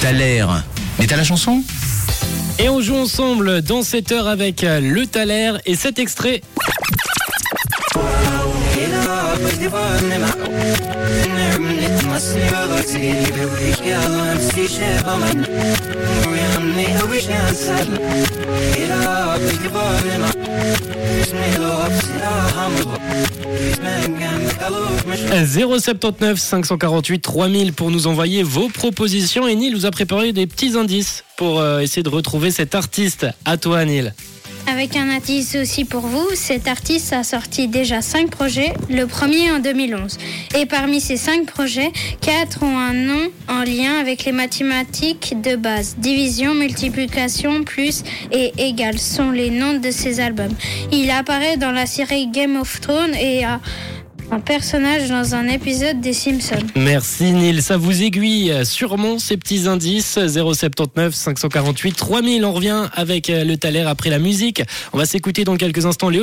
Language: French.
T'as l'air. Mais t'as la chanson Et on joue ensemble dans cette heure avec euh, le Thaler et cet extrait. Euh, 079 548 3000 pour nous envoyer vos propositions et Neil nous a préparé des petits indices pour euh, essayer de retrouver cet artiste. À toi Neil. Avec un indice aussi pour vous, cet artiste a sorti déjà 5 projets, le premier en 2011. Et parmi ces 5 projets, 4 ont un nom en lien avec les mathématiques de base. Division, multiplication, plus et égal sont les noms de ces albums. Il apparaît dans la série Game of Thrones et a un personnage dans un épisode des Simpsons. Merci Neil, ça vous aiguille sûrement ces petits indices. 079 548 3000, on revient avec euh, le Thaler après la musique. On va s'écouter dans quelques instants Léo.